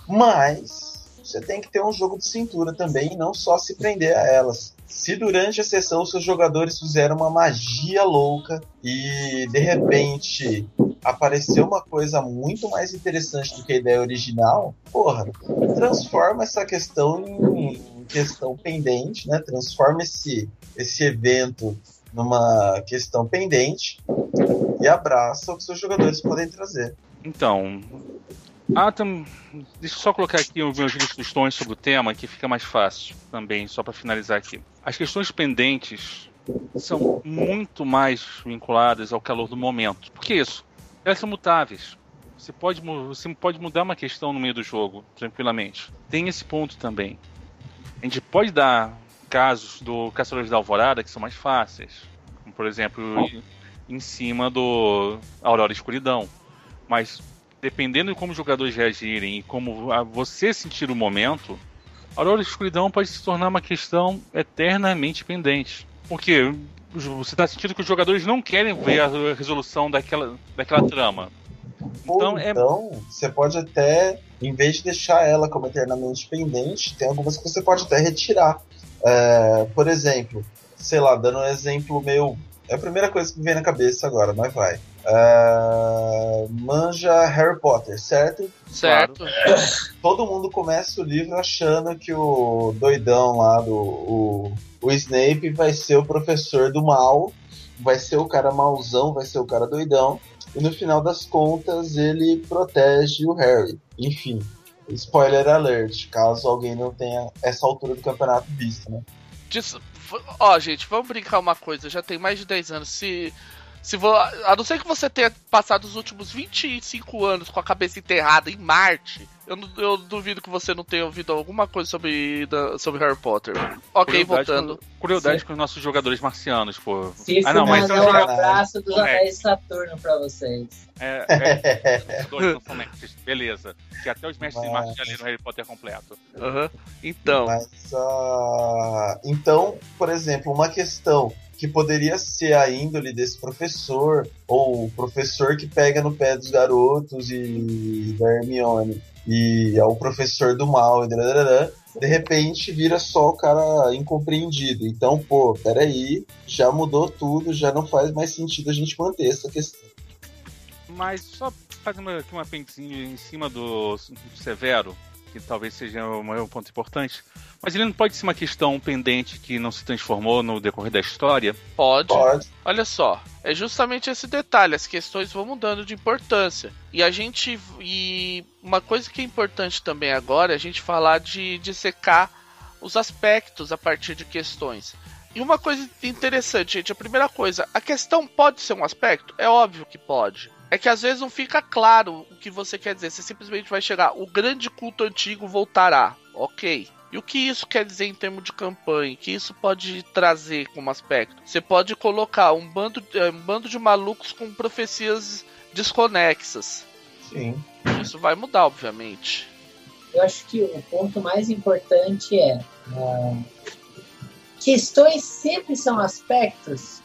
mas você tem que ter um jogo de cintura também e não só se prender a elas. Se durante a sessão seus jogadores fizeram uma magia louca e de repente apareceu uma coisa muito mais interessante do que a ideia original, porra, transforma essa questão em questão pendente, né? Transforma esse, esse evento numa questão pendente e abraça o que seus jogadores podem trazer. Então, ah, tam... deixa eu só colocar aqui os meus questões sobre o tema, que fica mais fácil também, só para finalizar aqui. As questões pendentes são muito mais vinculadas ao calor do momento. Por que isso? Elas são mutáveis. Você pode, você pode mudar uma questão no meio do jogo, tranquilamente. Tem esse ponto também. A gente pode dar casos do Caçadores da Alvorada que são mais fáceis. Como, por exemplo, em cima do Aurora Escuridão. Mas dependendo de como os jogadores reagirem e como você sentir o momento, Aurora Escuridão pode se tornar uma questão eternamente pendente. Porque você está sentindo que os jogadores não querem ver a resolução daquela, daquela trama. Então, é... então, você pode até, em vez de deixar ela como eternamente pendente, tem algumas que você pode até retirar. É, por exemplo, sei lá, dando um exemplo meio. É a primeira coisa que me vem na cabeça agora, mas vai. Uh, manja Harry Potter, certo? Certo. Todo mundo começa o livro achando que o doidão lá do o, o Snape vai ser o professor do mal, vai ser o cara mauzão, vai ser o cara doidão. E no final das contas ele protege o Harry. Enfim, spoiler alert, caso alguém não tenha essa altura do campeonato visto, né? Ó, gente, vamos brincar uma coisa. Já tem mais de 10 anos. Se se vo... A não ser que você tenha passado os últimos 25 anos com a cabeça enterrada em Marte, eu, eu duvido que você não tenha ouvido alguma coisa sobre, da, sobre Harry Potter. Ok, voltando. Com, curiosidade Sim. com os nossos jogadores marcianos, pô. Sim, ah, não, mas um abraço dos Anéis de Saturno pra vocês. É, é, dois não são mestres, beleza. Que até os mestres mas... de Marte já leram Harry Potter completo. Uhum. Então. Mas, uh... Então, por exemplo, uma questão que poderia ser a índole desse professor, ou o professor que pega no pé dos garotos e da Hermione, e é o professor do mal, e de repente vira só o cara incompreendido. Então, pô, peraí, já mudou tudo, já não faz mais sentido a gente manter essa questão. Mas só fazendo aqui uma pentezinho em cima do Severo, que talvez seja um ponto importante. Mas ele não pode ser uma questão pendente que não se transformou no decorrer da história? Pode. pode. Olha só, é justamente esse detalhe, as questões vão mudando de importância. E a gente. E uma coisa que é importante também agora é a gente falar de, de secar os aspectos a partir de questões. E uma coisa interessante, gente, a primeira coisa, a questão pode ser um aspecto? É óbvio que pode é que às vezes não fica claro o que você quer dizer. Você simplesmente vai chegar, o grande culto antigo voltará. Ok. E o que isso quer dizer em termos de campanha? O que isso pode trazer como aspecto? Você pode colocar um bando, eh, um bando de malucos com profecias desconexas. Sim. Isso vai mudar, obviamente. Eu acho que o ponto mais importante é. Uh, questões sempre são aspectos?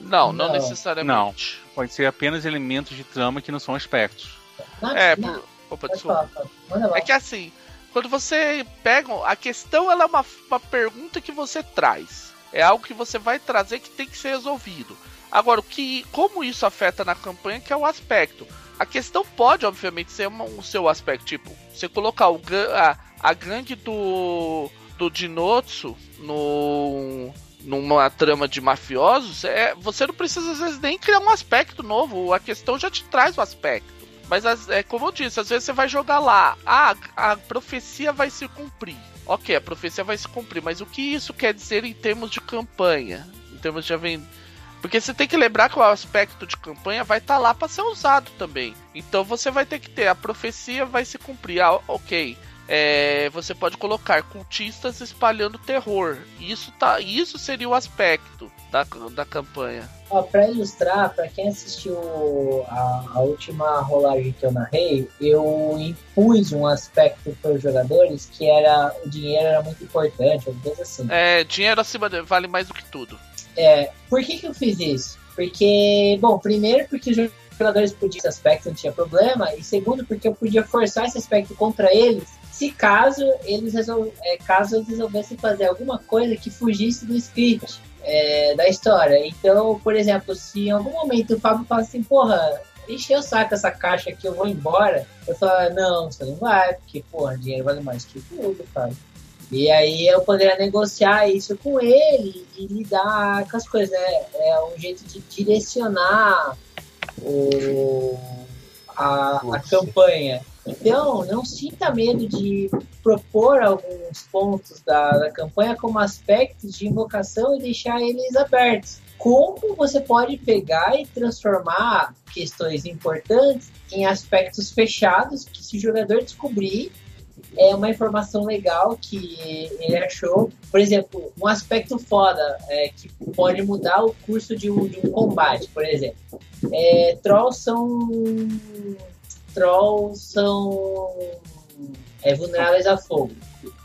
Não, não, não necessariamente. Não pode ser apenas elementos de trama que não são aspectos. Não, é, por... Opa, desculpa. Falar, é que assim, quando você pega. A questão ela é uma, uma pergunta que você traz. É algo que você vai trazer que tem que ser resolvido. Agora, o que, como isso afeta na campanha, que é o aspecto. A questão pode, obviamente, ser uma, o seu aspecto. Tipo, você colocar o, a, a gangue do, do Dinotsu no, numa trama de mafiosos, é, você não precisa às vezes nem criar um aspecto novo, a questão já te traz o aspecto. Mas é como eu disse, às vezes você vai jogar lá, ah, a profecia vai se cumprir. Ok, a profecia vai se cumprir, mas o que isso quer dizer em termos de campanha? Em termos de Porque você tem que lembrar que o aspecto de campanha vai estar tá lá para ser usado também. Então você vai ter que ter a profecia vai se cumprir. Ah, ok é, você pode colocar cultistas espalhando terror. Isso, tá, isso seria o aspecto da, da campanha. Para ilustrar, para quem assistiu a, a, última rolagem que eu narrei, eu impus um aspecto para os jogadores que era o dinheiro era muito importante, coisa assim. É, dinheiro acima de, vale mais do que tudo. É, por que, que eu fiz isso? Porque, bom, primeiro porque os jogadores podiam esse aspecto, não tinha problema, e segundo porque eu podia forçar esse aspecto contra eles se caso eles, resol... é, caso eles resolvessem fazer alguma coisa que fugisse do script é, da história. Então, por exemplo, se em algum momento o Fábio fala assim, porra, encheu o saco essa caixa aqui, eu vou embora. Eu falo, não, você não vai, porque, porra, dinheiro vale mais que tudo, Fábio. E aí eu poderia negociar isso com ele e lidar com as coisas, né? É um jeito de direcionar o, a, a campanha. Então, não sinta medo de propor alguns pontos da, da campanha como aspectos de invocação e deixar eles abertos. Como você pode pegar e transformar questões importantes em aspectos fechados que, se o jogador descobrir, é uma informação legal que ele achou. Por exemplo, um aspecto foda é, que pode mudar o curso de um, de um combate, por exemplo. É, trolls são. Trolls são é, vulneráveis a fogo.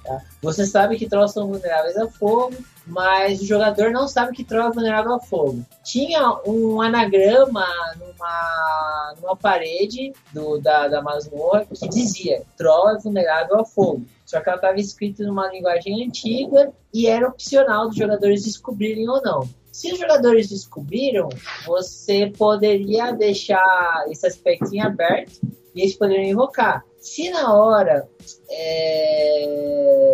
Tá? Você sabe que trolls são vulneráveis a fogo, mas o jogador não sabe que troll é vulnerável a fogo. Tinha um anagrama numa, numa parede do, da, da masmorra que dizia troll é vulnerável a fogo. Só que ela estava escrita numa linguagem antiga e era opcional dos jogadores descobrirem ou não. Se os jogadores descobriram, você poderia deixar esse aspecto em aberto e eles poderiam invocar. Se na hora é,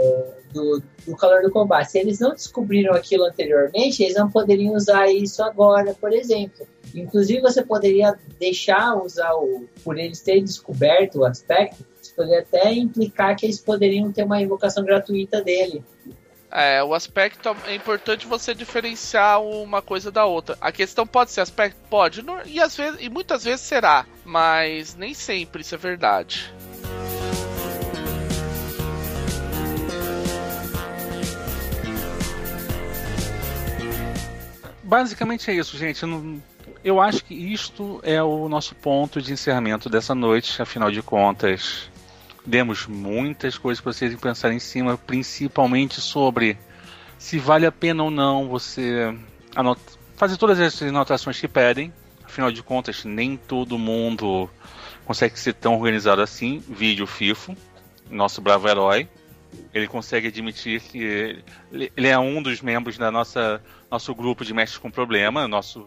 do, do calor do combate, se eles não descobriram aquilo anteriormente, eles não poderiam usar isso agora, por exemplo. Inclusive, você poderia deixar usar o. Por eles terem descoberto o aspecto, você poderia até implicar que eles poderiam ter uma invocação gratuita dele. É, o aspecto é importante você diferenciar uma coisa da outra. A questão pode ser aspecto? Pode, e, às vezes, e muitas vezes será, mas nem sempre isso é verdade. Basicamente é isso, gente. Eu, eu acho que isto é o nosso ponto de encerramento dessa noite, afinal de contas demos muitas coisas para vocês pensar em cima, principalmente sobre se vale a pena ou não você fazer todas essas anotações que pedem. Afinal de contas, nem todo mundo consegue ser tão organizado assim. Vídeo FIFO, nosso bravo herói. Ele consegue admitir que ele é um dos membros da nossa nosso grupo de mestres com problema, nosso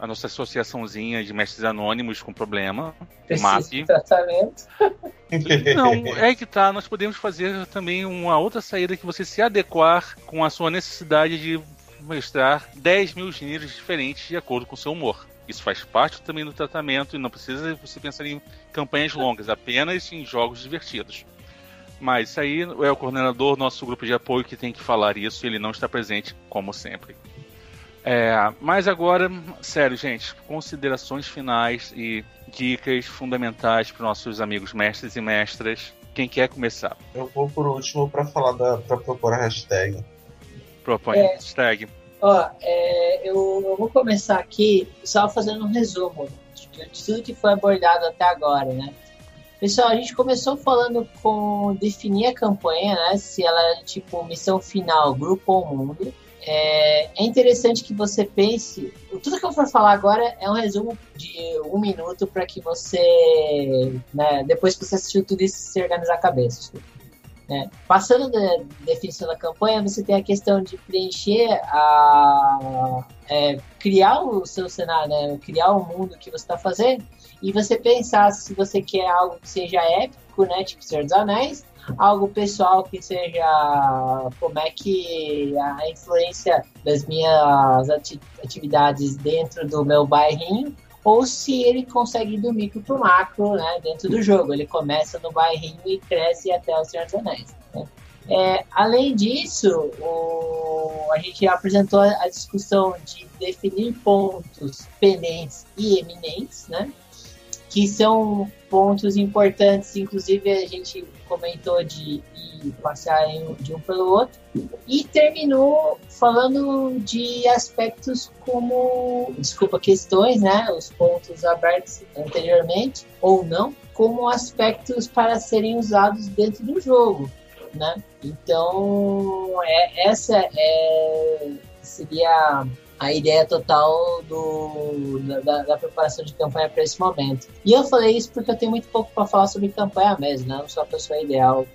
a nossa associaçãozinha de mestres anônimos com problema. MAP. tratamento. Não, é que tá. Nós podemos fazer também uma outra saída que você se adequar com a sua necessidade de mestrar 10 mil gêneros diferentes de acordo com o seu humor. Isso faz parte também do tratamento e não precisa você pensar em campanhas longas, apenas em jogos divertidos. Mas isso aí é o coordenador do nosso grupo de apoio que tem que falar isso e ele não está presente, como sempre. É, mas agora, sério, gente, considerações finais e dicas fundamentais para nossos amigos mestres e mestras. Quem quer começar? Eu vou por último para falar da para propor a hashtag. Propõe é, hashtag. Ó, é, eu, eu, vou começar aqui só fazendo um resumo de, de tudo que foi abordado até agora, né? Pessoal, a gente começou falando com definir a campanha, né? Se ela é tipo missão final, grupo ou mundo. É, é, interessante que você pense. Tudo que eu for falar agora é um resumo de um minuto para que você, né, depois que você assistiu tudo isso, se organizar a cabeça. Né? Passando da definição da campanha, você tem a questão de preencher a. É, criar o seu cenário, né? criar o mundo que você está fazendo, e você pensar se você quer algo que seja épico, né? tipo Senhor dos Anéis, algo pessoal que seja como é que a influência das minhas atividades dentro do meu bairrinho ou se ele consegue ir do micro pro macro né, dentro do jogo. Ele começa no bairrinho e cresce até o Senhor dos Anéis. Né? É, além disso, o, a gente apresentou a discussão de definir pontos pendentes e eminentes, né? Que são pontos importantes, inclusive a gente comentou de ir passear de um pelo outro, e terminou falando de aspectos como, desculpa, questões, né, os pontos abertos anteriormente, ou não, como aspectos para serem usados dentro do jogo, né? Então, é, essa é, seria a ideia total do, da, da preparação de campanha para esse momento. E eu falei isso porque eu tenho muito pouco para falar sobre campanha mesmo, né? Eu não sou a pessoa ideal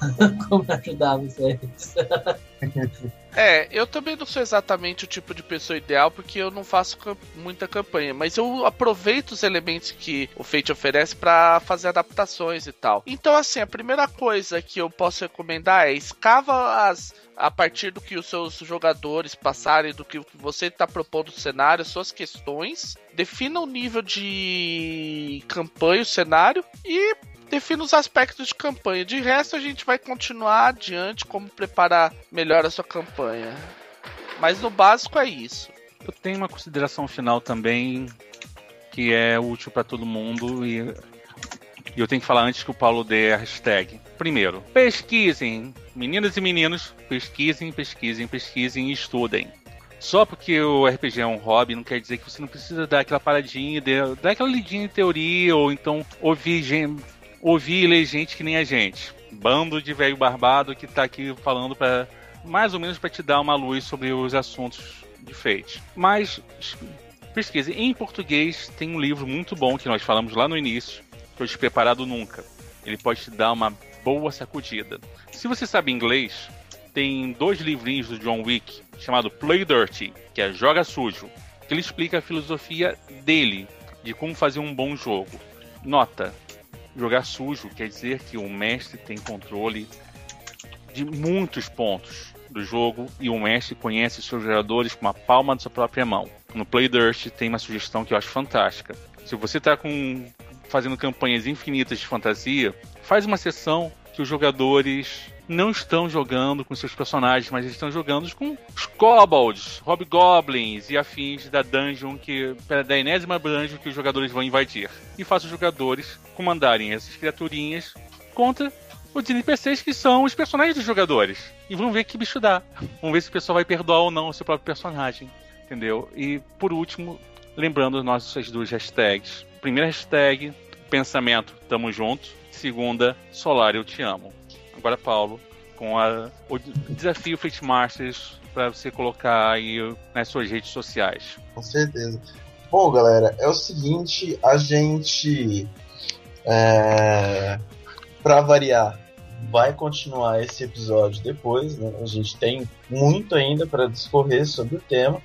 como ajudar vocês. É, eu também não sou exatamente o tipo de pessoa ideal porque eu não faço muita campanha, mas eu aproveito os elementos que o Fate oferece para fazer adaptações e tal. Então, assim, a primeira coisa que eu posso recomendar é escava as a partir do que os seus jogadores passarem, do que você está propondo no cenário, suas questões, defina o nível de campanha, o cenário e defina os aspectos de campanha. De resto, a gente vai continuar adiante como preparar melhor a sua campanha. Mas no básico é isso. Eu tenho uma consideração final também que é útil para todo mundo e eu tenho que falar antes que o Paulo dê a hashtag Primeiro, pesquisem. Meninas e meninos, pesquisem, pesquisem, pesquisem e estudem. Só porque o RPG é um hobby não quer dizer que você não precisa dar aquela paradinha, dar aquela lidinha em teoria, ou então ouvir, ouvir e ler gente que nem a gente. Bando de velho barbado que tá aqui falando para mais ou menos para te dar uma luz sobre os assuntos de Fate. Mas pesquise. Em português tem um livro muito bom que nós falamos lá no início, que o Despreparado Nunca. Ele pode te dar uma boa sacudida. Se você sabe inglês, tem dois livrinhos do John Wick chamado Play Dirty, que é Joga Sujo, que ele explica a filosofia dele de como fazer um bom jogo. Nota: jogar sujo quer dizer que o mestre tem controle de muitos pontos do jogo e o mestre conhece seus jogadores com a palma da sua própria mão. No Play Dirt tem uma sugestão que eu acho fantástica. Se você está com fazendo campanhas infinitas de fantasia, faz uma sessão que os jogadores não estão jogando com seus personagens, mas eles estão jogando com os kobolds, hobgoblins e afins da dungeon que da enésima dungeon que os jogadores vão invadir. E faça os jogadores comandarem essas criaturinhas contra os NPCs que são os personagens dos jogadores. E vamos ver que bicho dá. Vamos ver se o pessoal vai perdoar ou não o seu próprio personagem. Entendeu? E por último, lembrando nossas duas hashtags. Primeira hashtag, pensamento, tamo junto. Segunda, Solar, eu te amo. Agora, Paulo, com a, o desafio Fleet Masters para você colocar aí nas suas redes sociais. Com certeza. Bom, galera, é o seguinte, a gente. É, para variar, vai continuar esse episódio depois, né? A gente tem muito ainda para discorrer sobre o tema,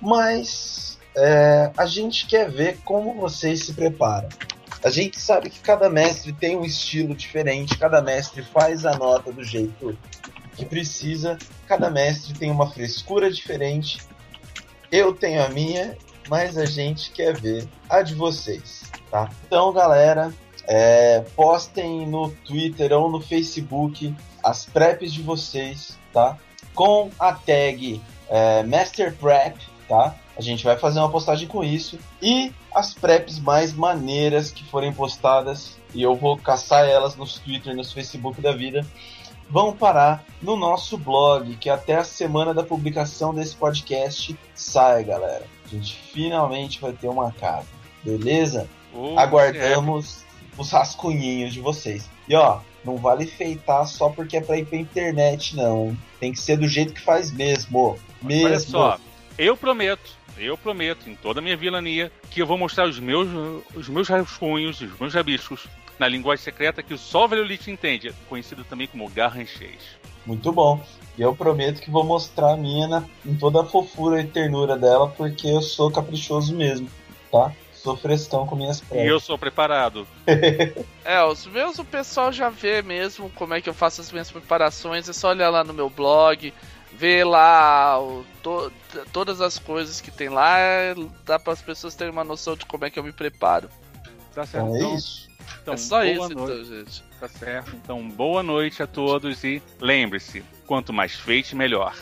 mas é, a gente quer ver como vocês se preparam. A gente sabe que cada mestre tem um estilo diferente, cada mestre faz a nota do jeito que precisa, cada mestre tem uma frescura diferente. Eu tenho a minha, mas a gente quer ver a de vocês, tá? Então, galera, é, postem no Twitter ou no Facebook as preps de vocês, tá? Com a tag é, Master Prep, tá? A gente vai fazer uma postagem com isso. E as preps mais maneiras que forem postadas, e eu vou caçar elas nos Twitter, nos Facebook da vida, vão parar no nosso blog, que até a semana da publicação desse podcast sai, galera. A gente finalmente vai ter uma casa, beleza? Oh, Aguardamos é. os rascunhinhos de vocês. E ó, não vale feitar só porque é pra ir pra internet, não. Tem que ser do jeito que faz mesmo. Mesmo. Olha só, eu prometo eu prometo, em toda a minha vilania, que eu vou mostrar os meus, os meus rascunhos, os meus rabiscos, na linguagem secreta que só o Velholite entende, conhecido também como Garranchês. Muito bom. E eu prometo que vou mostrar a minha na, em toda a fofura e ternura dela, porque eu sou caprichoso mesmo, tá? Sou frescão com minhas pernas. E eu sou preparado. é, os meus o pessoal já vê mesmo como é que eu faço as minhas preparações. É só olhar lá no meu blog, ver lá o, to, todas as coisas que tem lá, dá para as pessoas terem uma noção de como é que eu me preparo. Tá certo. É então, isso. Então, é só isso, então, noite. então, gente. Tá certo. Então, boa noite a todos e lembre-se, quanto mais feito, melhor.